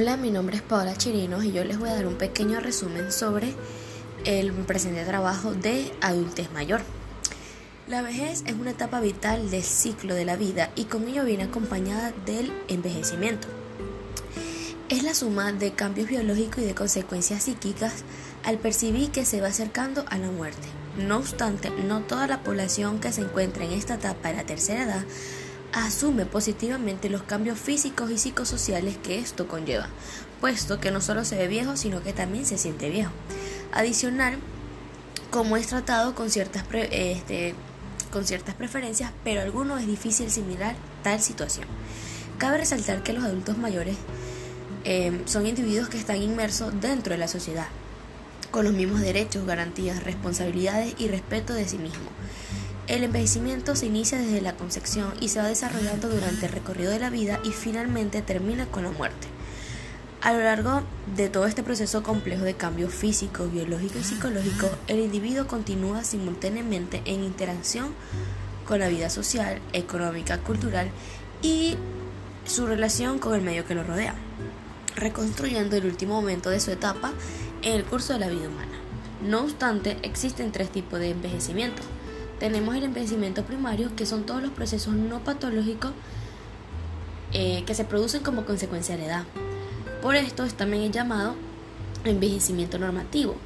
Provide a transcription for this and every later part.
Hola, mi nombre es Paola Chirinos y yo les voy a dar un pequeño resumen sobre el presente trabajo de adultez mayor. La vejez es una etapa vital del ciclo de la vida y con ello viene acompañada del envejecimiento. Es la suma de cambios biológicos y de consecuencias psíquicas al percibir que se va acercando a la muerte. No obstante, no toda la población que se encuentra en esta etapa de la tercera edad asume positivamente los cambios físicos y psicosociales que esto conlleva, puesto que no solo se ve viejo, sino que también se siente viejo. Adicional, como es tratado con ciertas, este, con ciertas preferencias, pero a algunos es difícil asimilar tal situación. Cabe resaltar que los adultos mayores eh, son individuos que están inmersos dentro de la sociedad, con los mismos derechos, garantías, responsabilidades y respeto de sí mismos. El envejecimiento se inicia desde la concepción y se va desarrollando durante el recorrido de la vida y finalmente termina con la muerte. A lo largo de todo este proceso complejo de cambio físico, biológico y psicológico, el individuo continúa simultáneamente en interacción con la vida social, económica, cultural y su relación con el medio que lo rodea, reconstruyendo el último momento de su etapa en el curso de la vida humana. No obstante, existen tres tipos de envejecimiento tenemos el envejecimiento primario, que son todos los procesos no patológicos eh, que se producen como consecuencia de la edad. Por esto es también llamado envejecimiento normativo,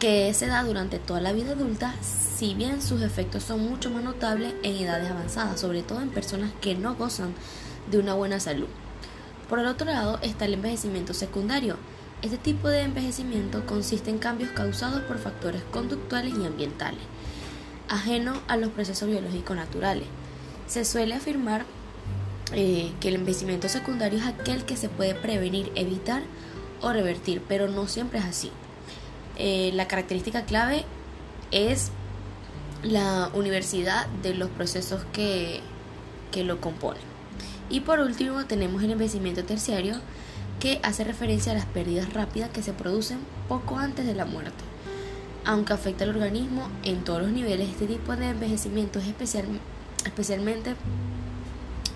que se da durante toda la vida adulta, si bien sus efectos son mucho más notables en edades avanzadas, sobre todo en personas que no gozan de una buena salud. Por el otro lado está el envejecimiento secundario. Este tipo de envejecimiento consiste en cambios causados por factores conductuales y ambientales ajeno a los procesos biológicos naturales. Se suele afirmar eh, que el envejecimiento secundario es aquel que se puede prevenir, evitar o revertir, pero no siempre es así. Eh, la característica clave es la universidad de los procesos que, que lo componen. Y por último tenemos el envejecimiento terciario que hace referencia a las pérdidas rápidas que se producen poco antes de la muerte. Aunque afecta al organismo en todos los niveles, este tipo de envejecimiento es especial, especialmente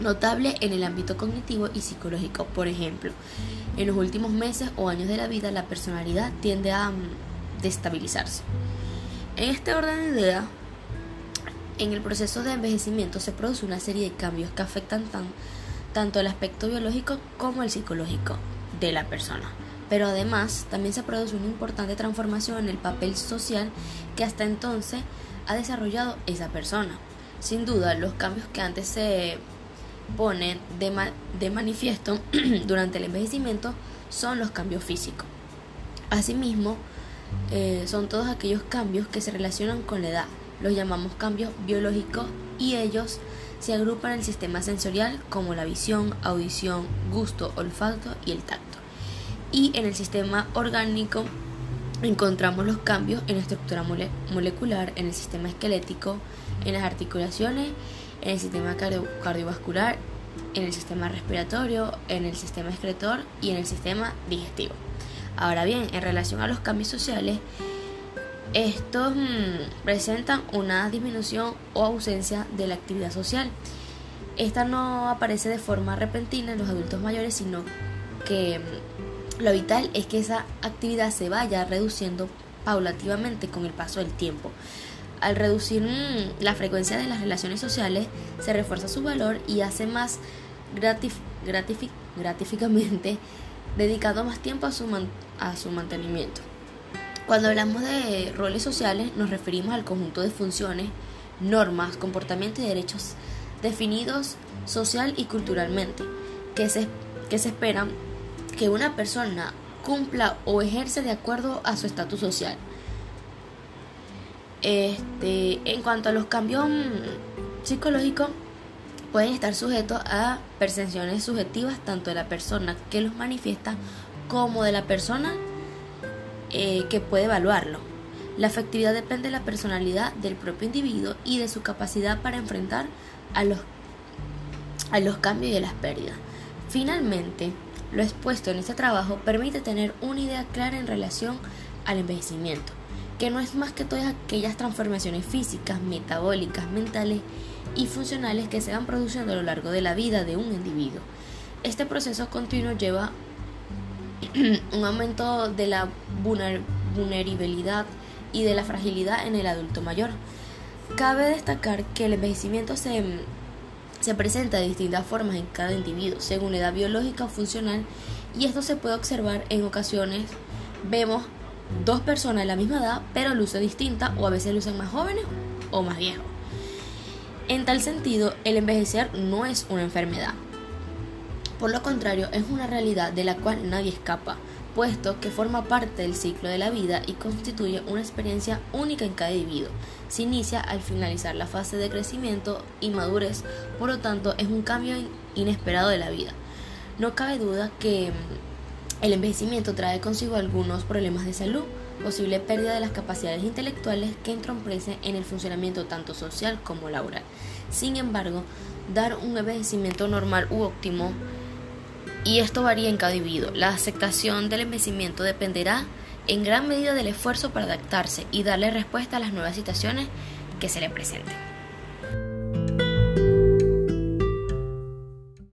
notable en el ámbito cognitivo y psicológico. Por ejemplo, en los últimos meses o años de la vida la personalidad tiende a mm, destabilizarse. En este orden de ideas, en el proceso de envejecimiento se produce una serie de cambios que afectan tan, tanto el aspecto biológico como el psicológico de la persona pero además también se produce una importante transformación en el papel social que hasta entonces ha desarrollado esa persona. Sin duda, los cambios que antes se ponen de, manifiesto durante el envejecimiento son los cambios físicos. Asimismo, eh, son todos aquellos cambios que se relacionan con la edad. Los llamamos cambios biológicos y ellos se agrupan en el sistema sensorial como la visión, audición, gusto, olfato y el tacto y en el sistema orgánico encontramos los cambios en la estructura molecular, en el sistema esquelético, en las articulaciones, en el sistema cardiovascular, en el sistema respiratorio, en el sistema excretor y en el sistema digestivo. Ahora bien, en relación a los cambios sociales, estos mm, presentan una disminución o ausencia de la actividad social. Esta no aparece de forma repentina en los adultos mayores, sino que mm, lo vital es que esa actividad se vaya reduciendo paulativamente con el paso del tiempo. Al reducir mm, la frecuencia de las relaciones sociales, se refuerza su valor y hace más gratificamente, dedicando más tiempo a su, a su mantenimiento. Cuando hablamos de roles sociales, nos referimos al conjunto de funciones, normas, comportamientos y derechos definidos social y culturalmente que se, que se esperan que una persona cumpla o ejerce de acuerdo a su estatus social. Este, en cuanto a los cambios psicológicos, pueden estar sujetos a percepciones subjetivas tanto de la persona que los manifiesta como de la persona eh, que puede evaluarlo. La afectividad depende de la personalidad del propio individuo y de su capacidad para enfrentar a los, a los cambios y a las pérdidas. Finalmente, lo expuesto en este trabajo permite tener una idea clara en relación al envejecimiento, que no es más que todas aquellas transformaciones físicas, metabólicas, mentales y funcionales que se van produciendo a lo largo de la vida de un individuo. Este proceso continuo lleva un aumento de la vulnerabilidad y de la fragilidad en el adulto mayor. Cabe destacar que el envejecimiento se, se presenta de distintas formas en cada individuo, según edad biológica o funcional, y esto se puede observar en ocasiones. Vemos dos personas de la misma edad, pero lucen distinta o a veces lucen más jóvenes o más viejos. En tal sentido, el envejecer no es una enfermedad. Por lo contrario, es una realidad de la cual nadie escapa, puesto que forma parte del ciclo de la vida y constituye una experiencia única en cada individuo. Se inicia al finalizar la fase de crecimiento y madurez, por lo tanto es un cambio inesperado de la vida. No cabe duda que mm, el envejecimiento trae consigo algunos problemas de salud, posible pérdida de las capacidades intelectuales que entromprecen en el funcionamiento tanto social como laboral. Sin embargo, dar un envejecimiento normal u óptimo y esto varía en cada individuo. La aceptación del envejecimiento dependerá en gran medida del esfuerzo para adaptarse y darle respuesta a las nuevas situaciones que se le presenten.